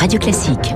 Radio Classique.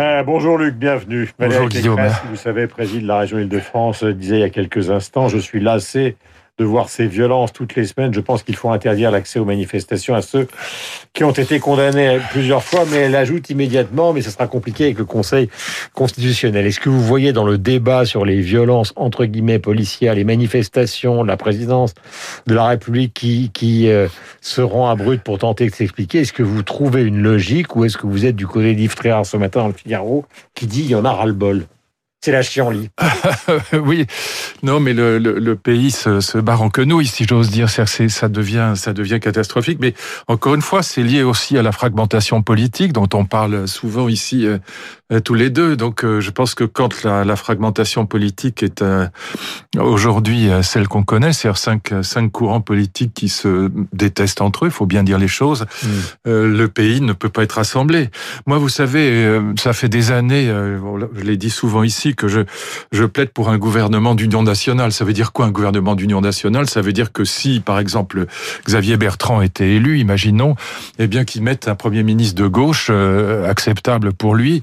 Euh, bonjour Luc, bienvenue. Bonjour Valérie Guillaume. Pécresse, qui, vous savez, préside la région Île-de-France, euh, disait il y a quelques instants, je suis lassé de voir ces violences toutes les semaines. Je pense qu'il faut interdire l'accès aux manifestations à ceux qui ont été condamnés plusieurs fois, mais elle ajoute immédiatement, mais ce sera compliqué avec le Conseil constitutionnel. Est-ce que vous voyez dans le débat sur les violences, entre guillemets, policières, les manifestations, la présidence de la République qui, qui euh, se pour tenter de s'expliquer, est-ce que vous trouvez une logique ou est-ce que vous êtes du côté d'Yves ce matin dans le Figaro qui dit il y en a ras-le-bol? C'est la chienlit. oui, non, mais le, le, pays se, se, barre en quenouille, si j'ose dire. C'est, ça devient, ça devient catastrophique. Mais encore une fois, c'est lié aussi à la fragmentation politique dont on parle souvent ici euh, tous les deux. Donc, euh, je pense que quand la, la fragmentation politique est euh, aujourd'hui celle qu'on connaît, c'est-à-dire cinq, cinq courants politiques qui se détestent entre eux, il faut bien dire les choses, mm. le pays ne peut pas être rassemblé. Moi, vous savez, ça fait des années, je l'ai dit souvent ici, que je, je plaide pour un gouvernement d'union nationale. Ça veut dire quoi un gouvernement d'union nationale? Ça veut dire que si, par exemple, Xavier Bertrand était élu, imaginons, eh bien qu'il mette un premier ministre de gauche euh, acceptable pour lui,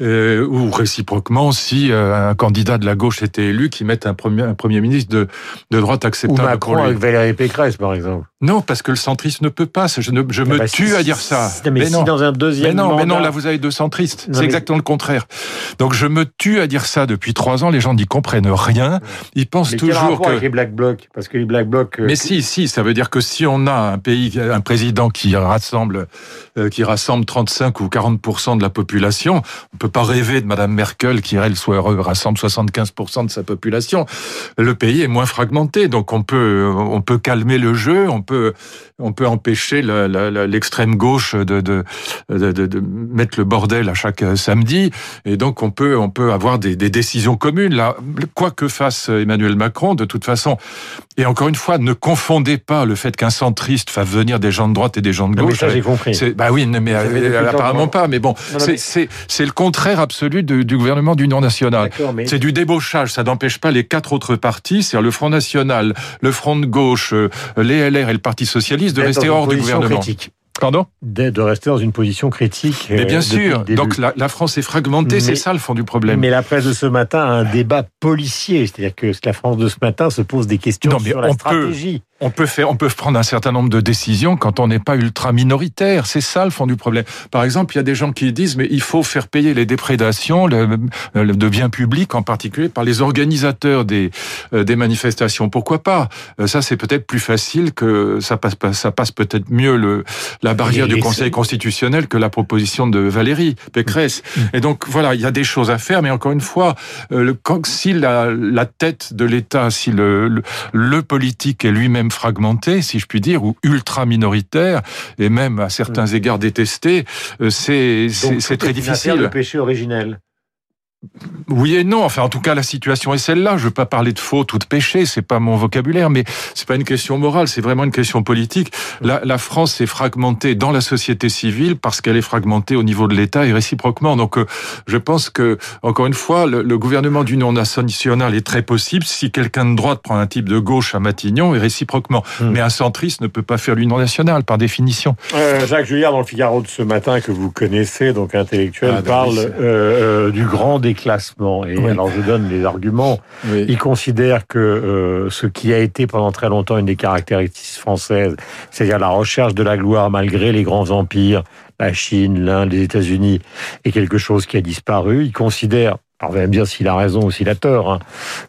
euh, ou réciproquement, si euh, un candidat de la gauche était élu, qu'il mette un premier, un premier ministre de, de droite acceptable ou Macron pour lui. avec Valérie Pécresse, par exemple. Non, parce que le centriste ne peut pas. Je, ne, je me bah, tue si, à dire ça. Mais, mais si non. dans un deuxième mais non, mandat... mais non, là vous avez deux centristes. C'est mais... exactement le contraire. Donc je me tue à dire ça depuis trois ans. Les gens n'y comprennent rien. Ils pensent mais toujours quel que avec les Black Blocs, parce que les Black Blocs. Mais si, si, ça veut dire que si on a un pays, un président qui rassemble, euh, qui rassemble 35 ou 40% de la population, on peut pas rêver de Madame Merkel qui elle soit rassemble 75 de sa population. Le pays est moins fragmenté, donc on peut, on peut calmer le jeu, on peut, on peut empêcher l'extrême gauche de, de, de, de, mettre le bordel à chaque samedi, et donc on peut, on peut avoir des, des décisions communes. Là, quoi que fasse Emmanuel Macron, de toute façon, et encore une fois, ne confondez pas le fait qu'un centriste fasse venir des gens de droite et des gens de non, gauche. Mais ça, j'ai compris. Bah oui, mais apparemment pas. Mais bon, c'est le contraire absolu du, du gouvernement d'union nationale. Mais... C'est du débauchage. Ça n'empêche pas les quatre autres partis, c'est-à-dire le Front national, le Front de gauche, les LR et le Parti socialiste, de rester hors du gouvernement. Critique. Pardon? De rester dans une position critique. Mais bien euh, sûr. Donc la, la, France est fragmentée, c'est ça le fond du problème. Mais la presse de ce matin a un débat policier, c'est-à-dire que la France de ce matin se pose des questions non, mais sur la on stratégie. Peut, on peut faire, on peut prendre un certain nombre de décisions quand on n'est pas ultra minoritaire. C'est ça le fond du problème. Par exemple, il y a des gens qui disent mais il faut faire payer les déprédations de biens publics, en particulier par les organisateurs des euh, des manifestations. Pourquoi pas? Ça c'est peut-être plus facile que ça passe ça passe peut-être mieux le la barrière du Conseil constitutionnel que la proposition de Valérie Pécresse. Et donc voilà, il y a des choses à faire, mais encore une fois, euh, le, quand, si la, la tête de l'État, si le, le, le politique est lui-même fragmenté, si je puis dire, ou ultra minoritaire, et même à certains égards détesté, euh, c'est c'est très difficile. Le péché originel. Oui et non. Enfin, en tout cas, la situation est celle-là. Je veux pas parler de faute ou de péché, c'est pas mon vocabulaire, mais c'est pas une question morale, c'est vraiment une question politique. La, la France est fragmentée dans la société civile parce qu'elle est fragmentée au niveau de l'État et réciproquement. Donc, euh, je pense que, encore une fois, le, le gouvernement d'union nationale est très possible si quelqu'un de droite prend un type de gauche à Matignon et réciproquement. Hmm. Mais un centriste ne peut pas faire l'union nationale par définition. Euh, Jacques Julliard, dans le Figaro de ce matin que vous connaissez, donc intellectuel, Ah, parle oui. euh, du grand Et Oui. alors je donne les arguments. Oui. Il considère que euh, ce qui a été pendant très longtemps une des caractéristiques françaises, c'est-à-dire la recherche de la gloire malgré les grands empires, la Chine, l'Inde, les États-Unis, est quelque chose qui a disparu. Il considère alors, allez me dire s'il a raison ou s'il a tort, hein,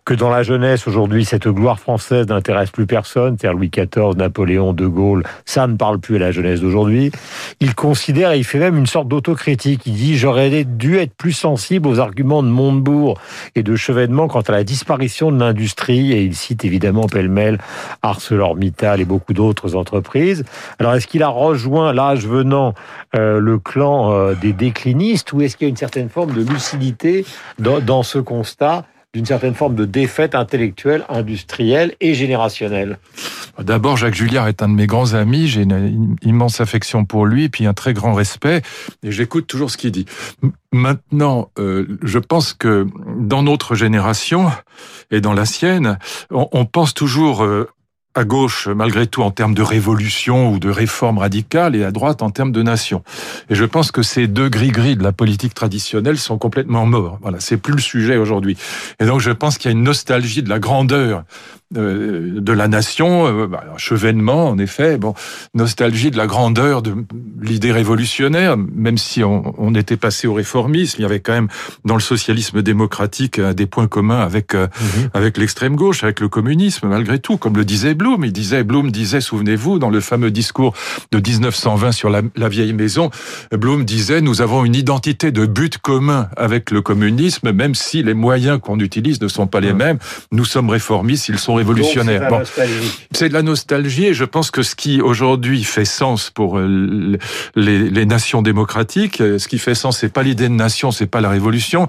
que dans la jeunesse, aujourd'hui, cette gloire française n'intéresse plus personne, c'est-à-dire Louis XIV, Napoléon, De Gaulle, ça ne parle plus à la jeunesse d'aujourd'hui. Il considère, et il fait même une sorte d'autocritique, il dit « j'aurais dû être plus sensible aux arguments de Montebourg et de Chevènement quant à la disparition de l'industrie », et il cite évidemment pêle-mêle ArcelorMittal et beaucoup d'autres entreprises. Alors, est-ce qu'il a rejoint, l'âge venant, euh, le clan euh, des déclinistes, ou est-ce qu'il y a une certaine forme de lucidité dans, ce constat d'une certaine forme de défaite intellectuelle, industrielle et générationnelle D'abord, Jacques Julliard est un de mes grands amis. J'ai une immense affection pour lui, puis un très grand respect, et j'écoute toujours ce qu'il dit. Maintenant, euh, je pense que dans notre génération et dans la sienne, on, on pense toujours euh, à gauche, malgré tout, en termes de révolution ou de réforme radicale, et à droite en termes de nation. Et je pense que ces deux gris-gris de la politique traditionnelle sont complètement morts. Voilà, c'est plus le sujet aujourd'hui. Et donc, je pense qu'il y a une nostalgie de la grandeur de la nation, euh, bah, chevènement en effet, bon, nostalgie de la grandeur de l'idée révolutionnaire, même si on, on, était passé au réformisme, il y avait quand même dans le socialisme démocratique des points communs avec euh, mhm. avec l'extrême gauche, avec le communisme malgré tout, comme le disait Blum. Il disait, Blum disait, souvenez-vous, dans le fameux discours de 1920 sur la, la vieille maison, Blum disait, nous avons une identité de but commun avec le communisme, même si les moyens qu'on utilise ne sont pas les mêmes. Nous sommes réformistes, ils sont révolutionnaire. C'est de la nostalgie et je pense que ce qui aujourd'hui fait sens pour euh, les, les, nations démocratiques, euh, ce qui fait sens, c'est pas l'idée de nation, c'est pas la révolution,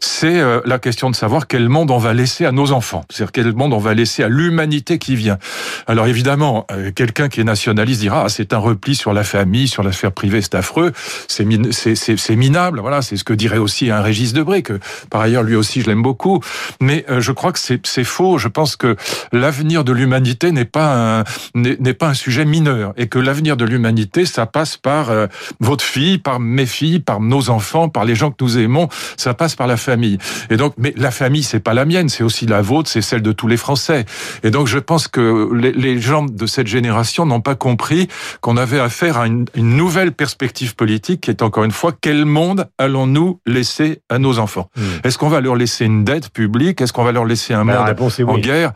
c'est euh, la question de savoir quel monde on va laisser à nos enfants, c'est-à-dire quel monde on va laisser à l'humanité qui vient. Alors évidemment, quelqu'un qui est nationaliste dira ah, c'est un repli sur la famille, sur la sphère privée, c'est affreux, c'est minable, voilà, c'est ce que dirait aussi un Régis Debré que par ailleurs lui aussi je l'aime beaucoup, mais je crois que c'est faux. Je pense que l'avenir de l'humanité n'est pas un n'est pas un sujet mineur et que l'avenir de l'humanité ça passe par euh, votre fille, par mes filles, par nos enfants, par les gens que nous aimons, ça passe par la famille. Et donc mais la famille c'est pas la mienne, c'est aussi la vôtre, c'est celle de tous les Français. Et donc je pense que les, les gens de cette génération n'ont pas compris qu'on avait affaire à une, une, nouvelle perspective politique qui est encore une fois quel monde allons-nous laisser à nos enfants? Mmh. Est-ce qu'on va leur laisser une dette publique? Est-ce qu'on va leur laisser un bah, monde en guerre?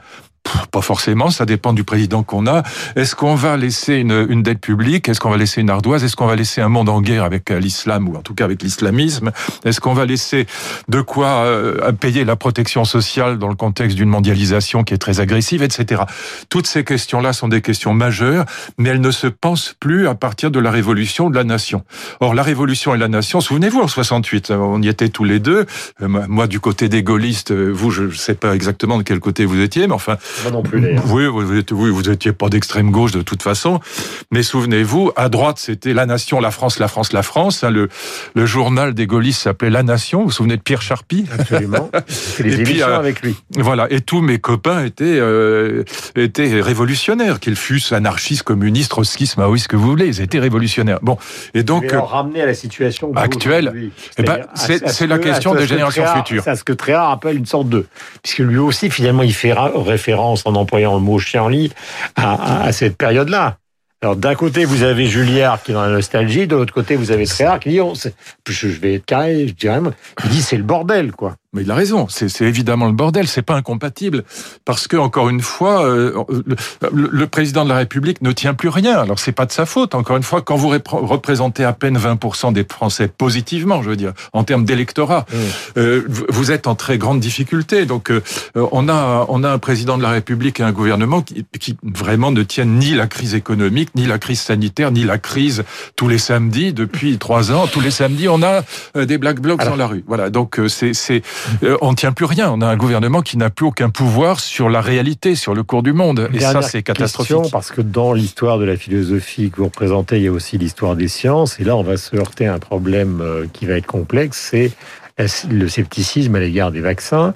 Pas forcément, ça dépend du président qu'on a. Est-ce qu'on va laisser une, une dette publique? Est-ce qu'on va laisser une ardoise? Est-ce qu'on va laisser un monde en guerre avec euh, l'islam ou en tout cas avec l'islamisme? Est-ce qu'on va laisser de quoi euh, payer la protection sociale dans le contexte d'une mondialisation qui est très agressive, etc. Toutes ces questions-là sont des questions majeures, mais elles ne se pensent plus à partir de la révolution de la nation. Or, la révolution et la nation, souvenez-vous, en 68, on y était tous les deux. Euh, moi, du côté des gaullistes, vous, je ne sais pas exactement de quel côté vous étiez, mais enfin, non plus, Oui, vous étiez, oui, vous étiez pas d'extrême gauche de toute façon. Mais souvenez-vous, à droite, c'était La Nation, la France, la France, la France. Hein, le, le journal des gaullistes s'appelait La Nation. Vous vous souvenez de Pierre Charpie? Absolument. les et puis, euh, avec lui. Voilà. Et tous mes copains étaient, euh, étaient révolutionnaires, qu'ils fussent anarchistes, communistes, trotskistes, maoïstes, que vous voulez. Ils étaient révolutionnaires. Bon. Et donc. Euh, ramener à la situation actuelle. Eh ben, c'est la question des générations futures. C'est ce que Tréhard appelle une sorte de, puisque lui aussi, finalement, il fait référence en employant le mot chienlit à, à cette période-là. Alors d'un côté vous avez Julliard qui est dans la nostalgie, de l'autre côté vous avez Tréhard qui dit, on, je vais être carré, je dirais, il dit c'est le bordel quoi. Mais il a raison, c'est évidemment le bordel, c'est pas incompatible, parce que encore une fois, euh, le, président de la République ne tient plus rien. Alors c'est pas de sa faute. Encore une fois, quand vous représentez à peine 20% des Français positivement, je veux dire, en termes d'électorat, euh, vous êtes en très grande difficulté. Donc euh, on a on a un président de la République et un gouvernement qui, qui vraiment ne tiennent ni la crise économique, ni la crise sanitaire, ni la crise tous les samedis depuis trois ans. Tous les samedis, on a des black blocs dans la rue. Voilà. Donc c'est c'est euh, on ne tient plus rien. On a un gouvernement qui n'a plus aucun pouvoir sur la réalité, sur le cours du monde. Et ça, c'est catastrophique. Parce que dans l'histoire de la philosophie que vous représentez, il y a aussi l'histoire des sciences. Et là, on va se heurter à un problème euh, qui va être complexe. C'est le scepticisme à l'égard des vaccins.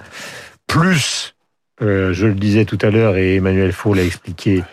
Plus euh, je le disais tout à l'heure et Emmanuel Faux l'a expliqué,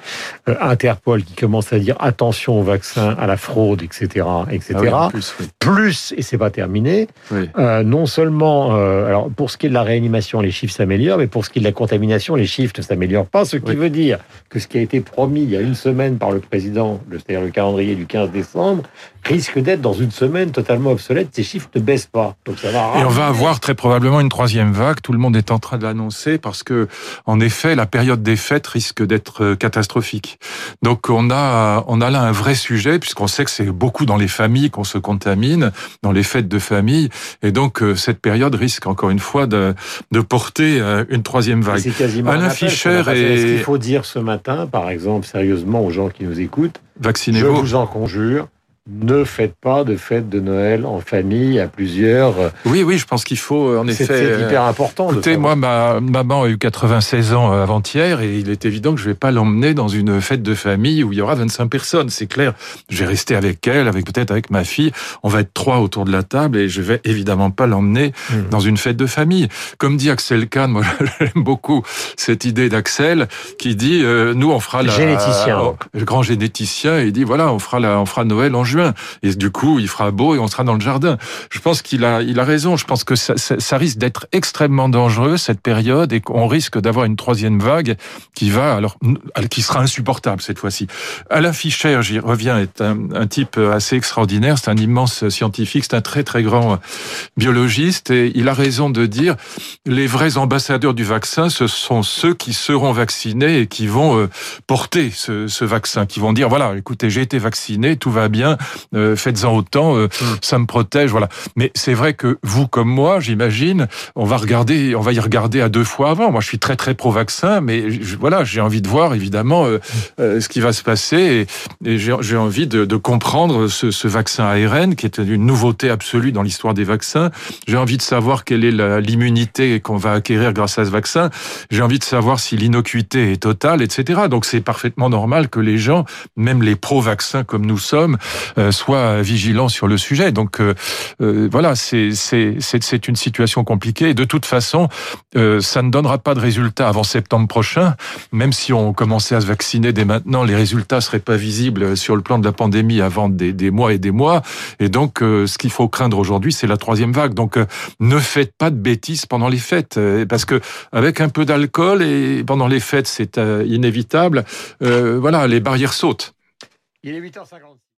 euh, Interpol qui commence à dire attention aux vaccins, à la fraude, etc., etc. Ah plus, plus, et c'est pas terminé. Euh, non seulement, alors pour ce qui est de la réanimation, les chiffres s'améliorent, mais pour ce qui est de la contamination, les chiffres ne s'améliorent pas. Ce qui veut dire que ce qui a été promis il y a une semaine par le président, c'est-à-dire le calendrier du 15 décembre, risque d'être dans une semaine totalement obsolète. Ces chiffres ne baissent pas. Donc ça va. Et on va avoir très probablement une troisième vague. Tout le monde est en train de l'annoncer parce que en effet, la période des fêtes risque d'être euh, catastrophique. Donc on a, on a là un vrai sujet, puisqu'on sait que c'est beaucoup dans les familles qu'on se contamine, dans les fêtes de famille, et donc euh, cette période risque encore une fois de, de porter euh, une troisième vague. C'est quasiment Alain Fischer et... Ce qu'il faut dire ce matin, par exemple, sérieusement aux gens qui nous écoutent, vaccinez-vous. Je vous en conjure, ne faites pas de fête de Noël en famille à plusieurs. Oui, oui, je pense qu'il faut en effet. C'est hyper important. Écoutez, moi, ma maman a eu 96 ans euh, avant-hier et il est évident que je vais pas l'emmener dans une fête de famille où il y aura 25 personnes. C'est clair. Je vais rester avec elle, avec peut-être avec ma fille. On va être trois autour de la table et je vais évidemment pas l'emmener hmm. dans une fête de famille. Comme dit Axel Kahn, moi j'aime beaucoup cette idée d'Axel qui dit euh, nous on fera la généticien, le grand généticien, il dit voilà on fera la, on fera Noël en et du coup, il fera beau et on sera dans le jardin. Je pense qu'il a, il a raison. Je pense que ça, risque d'être extrêmement dangereux cette période et qu'on risque d'avoir une troisième vague qui va alors, qui sera insupportable cette fois-ci. Alain Fischer, j'y reviens, est un, type assez extraordinaire. C'est un immense scientifique. C'est un très très grand biologiste et il a raison de dire les vrais ambassadeurs du vaccin, ce sont ceux qui seront vaccinés et qui vont euh, porter ce vaccin, qui vont dire voilà, écoutez, j'ai été vacciné, tout va bien, euh, faites-en autant, euh, hmm. ça me protège, voilà. Mais c'est vrai que vous comme moi, j'imagine, on va regarder, on va y regarder à deux fois avant. Moi, je suis très très pro-vaccin, mais voilà, j'ai envie de voir évidemment euh, ce qui va se passer et, j'ai envie de, comprendre ce, ce, vaccin ARN qui est une nouveauté absolue dans l'histoire des vaccins. J'ai envie de savoir quelle est l'immunité qu'on va acquérir grâce à ce vaccin. J'ai envie de savoir si l'innocuité est totale, etc. Donc c'est parfaitement normal que les gens, même les pro-vaccins comme nous sommes, euh, soit vigilant sur le sujet. Donc euh, euh, voilà, c'est une situation compliquée. De toute façon, ça ne donnera pas de résultats avant septembre prochain. Même si on commençait à se vacciner dès maintenant, les résultats seraient pas visibles sur le plan de la pandémie avant des, des mois et des mois. Et donc, ce qu'il faut craindre aujourd'hui, c'est la troisième vague. Donc, ne faites pas de bêtises pendant les fêtes, parce que avec un peu d'alcool et pendant les fêtes, c'est inévitable. voilà, les barrières sautent. Il est 8h50.